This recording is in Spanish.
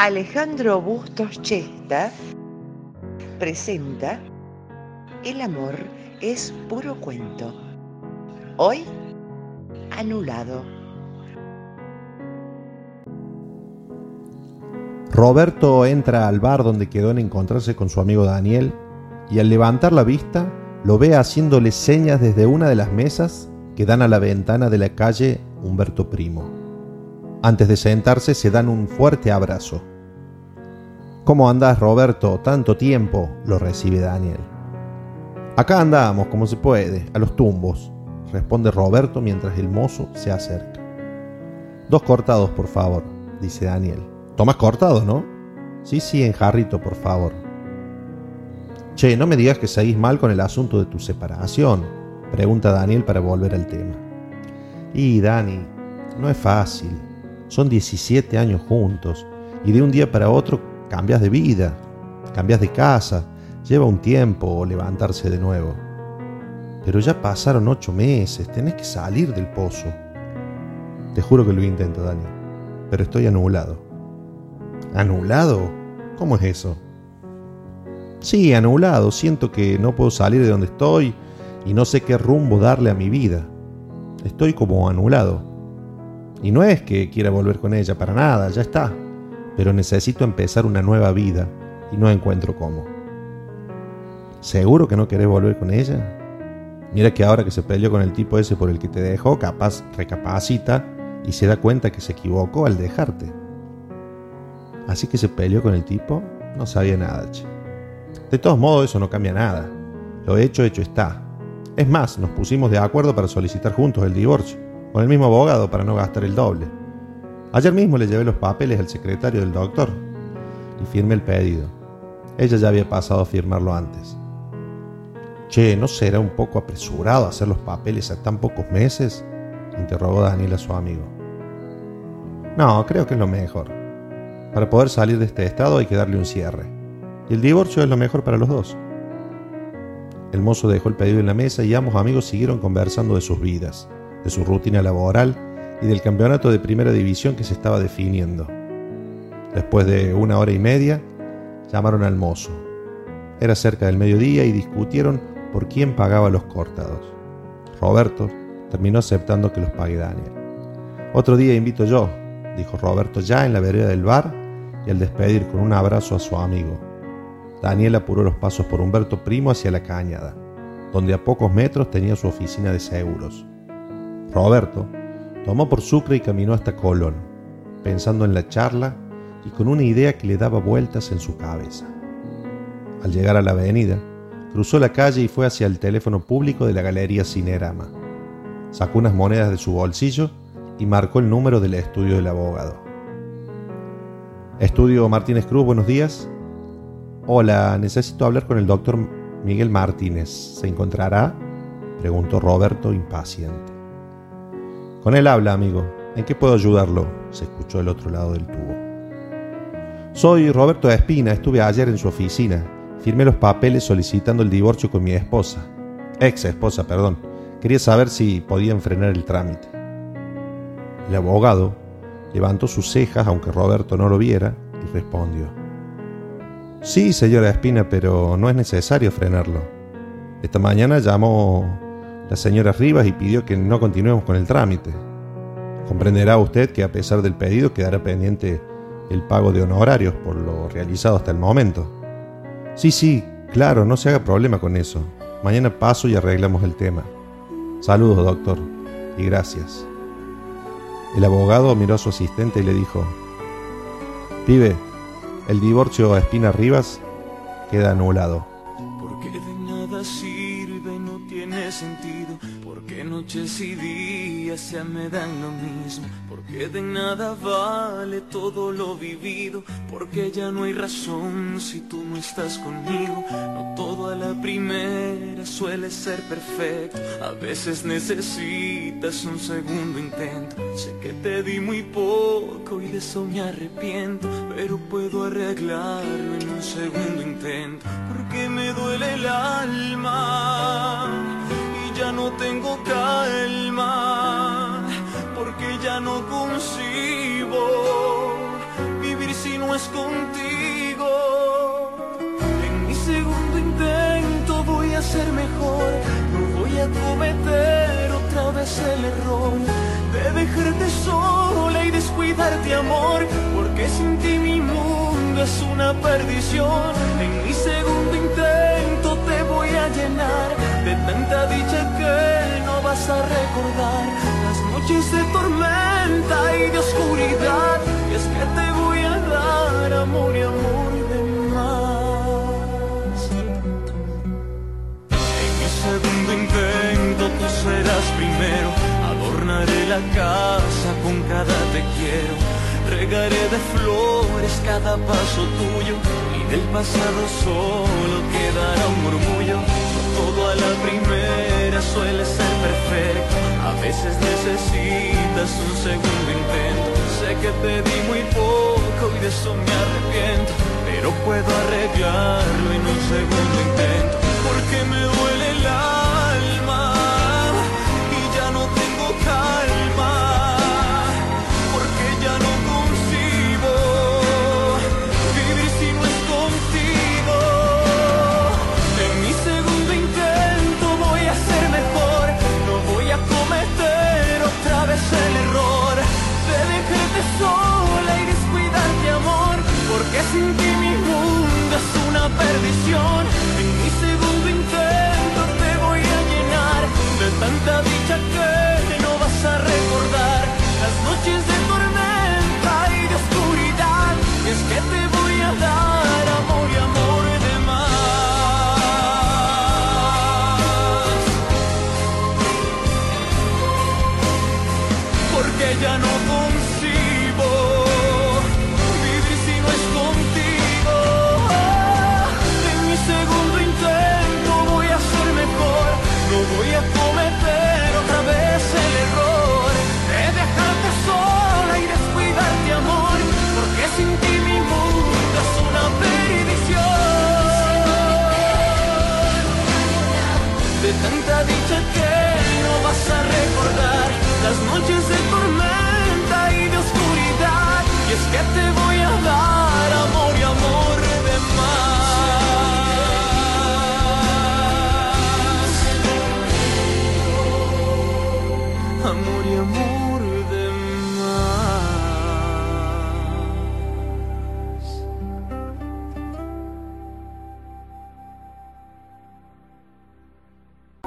Alejandro Bustos Chesta presenta El amor es puro cuento. Hoy, anulado. Roberto entra al bar donde quedó en encontrarse con su amigo Daniel y al levantar la vista lo ve haciéndole señas desde una de las mesas que dan a la ventana de la calle Humberto Primo. Antes de sentarse se dan un fuerte abrazo. ¿Cómo andás, Roberto? Tanto tiempo, lo recibe Daniel. Acá andamos, como se puede, a los tumbos, responde Roberto mientras el mozo se acerca. Dos cortados, por favor, dice Daniel. Tomas cortado, ¿no? Sí, sí, en jarrito, por favor. Che, no me digas que seguís mal con el asunto de tu separación, pregunta Daniel para volver al tema. Y, Dani, no es fácil. Son 17 años juntos y de un día para otro cambias de vida, cambias de casa, lleva un tiempo levantarse de nuevo. Pero ya pasaron ocho meses, tenés que salir del pozo. Te juro que lo intento, Dani, pero estoy anulado. ¿Anulado? ¿Cómo es eso? Sí, anulado. Siento que no puedo salir de donde estoy y no sé qué rumbo darle a mi vida. Estoy como anulado. Y no es que quiera volver con ella, para nada, ya está. Pero necesito empezar una nueva vida y no encuentro cómo. ¿Seguro que no querés volver con ella? Mira que ahora que se peleó con el tipo ese por el que te dejó, capaz recapacita y se da cuenta que se equivocó al dejarte. Así que se peleó con el tipo, no sabía nada. De todos modos, eso no cambia nada. Lo hecho, hecho está. Es más, nos pusimos de acuerdo para solicitar juntos el divorcio con el mismo abogado para no gastar el doble. Ayer mismo le llevé los papeles al secretario del doctor y firmé el pedido. Ella ya había pasado a firmarlo antes. Che, ¿no será un poco apresurado hacer los papeles a tan pocos meses? interrogó Daniel a su amigo. No, creo que es lo mejor. Para poder salir de este estado hay que darle un cierre. Y el divorcio es lo mejor para los dos. El mozo dejó el pedido en la mesa y ambos amigos siguieron conversando de sus vidas de su rutina laboral y del campeonato de primera división que se estaba definiendo. Después de una hora y media, llamaron al mozo. Era cerca del mediodía y discutieron por quién pagaba los cortados. Roberto terminó aceptando que los pague Daniel. Otro día invito yo, dijo Roberto ya en la vereda del bar y al despedir con un abrazo a su amigo. Daniel apuró los pasos por Humberto Primo hacia la cañada, donde a pocos metros tenía su oficina de seguros. Roberto tomó por Sucre y caminó hasta Colón, pensando en la charla y con una idea que le daba vueltas en su cabeza. Al llegar a la avenida, cruzó la calle y fue hacia el teléfono público de la Galería Cinerama. Sacó unas monedas de su bolsillo y marcó el número del estudio del abogado. Estudio Martínez Cruz, buenos días. Hola, necesito hablar con el doctor Miguel Martínez. ¿Se encontrará? preguntó Roberto impaciente. Con él habla, amigo. ¿En qué puedo ayudarlo? se escuchó del otro lado del tubo. Soy Roberto Espina, estuve ayer en su oficina. Firmé los papeles solicitando el divorcio con mi esposa. Ex esposa, perdón. Quería saber si podían frenar el trámite. El abogado levantó sus cejas, aunque Roberto no lo viera, y respondió. Sí, señora Espina, pero no es necesario frenarlo. Esta mañana llamó la señora Rivas y pidió que no continuemos con el trámite. Comprenderá usted que a pesar del pedido quedará pendiente el pago de honorarios por lo realizado hasta el momento. Sí, sí, claro, no se haga problema con eso. Mañana paso y arreglamos el tema. Saludos, doctor, y gracias. El abogado miró a su asistente y le dijo, Pibe, el divorcio a Espina Rivas queda anulado. Noches y días ya me dan lo mismo. Porque de nada vale todo lo vivido. Porque ya no hay razón si tú no estás conmigo. No todo a la primera suele ser perfecto. A veces necesitas un segundo intento. Sé que te di muy poco y de eso me arrepiento. Pero puedo arreglarlo en un segundo intento. Porque me duele el alma no tengo calma. Porque ya no concibo vivir si no es contigo. En mi segundo intento voy a ser mejor, no voy a cometer otra vez el error de dejarte sola y descuidarte amor, porque sin ti mi mundo es una perdición. En mi segundo intento te voy a llenar de tanta dicha que no vas a recordar las noches de tormenta y de oscuridad. Y es que te voy a dar amor y amor de más. En mi segundo intento tú serás primero. Adornaré la casa con cada te quiero. Regaré de flores cada paso tuyo y del pasado solo quedará un murmullo. Todo a la primera suele ser perfecto. A veces necesitas un segundo intento. Sé que te di muy poco y de eso me arrepiento, pero puedo arreglarlo en un segundo intento. Porque me duele el dicha que no vas a recordar. Las noches de tormenta y de oscuridad. Y es que te voy a dar amor y amor de más. porque ya no concibo Amor y amor